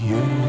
you.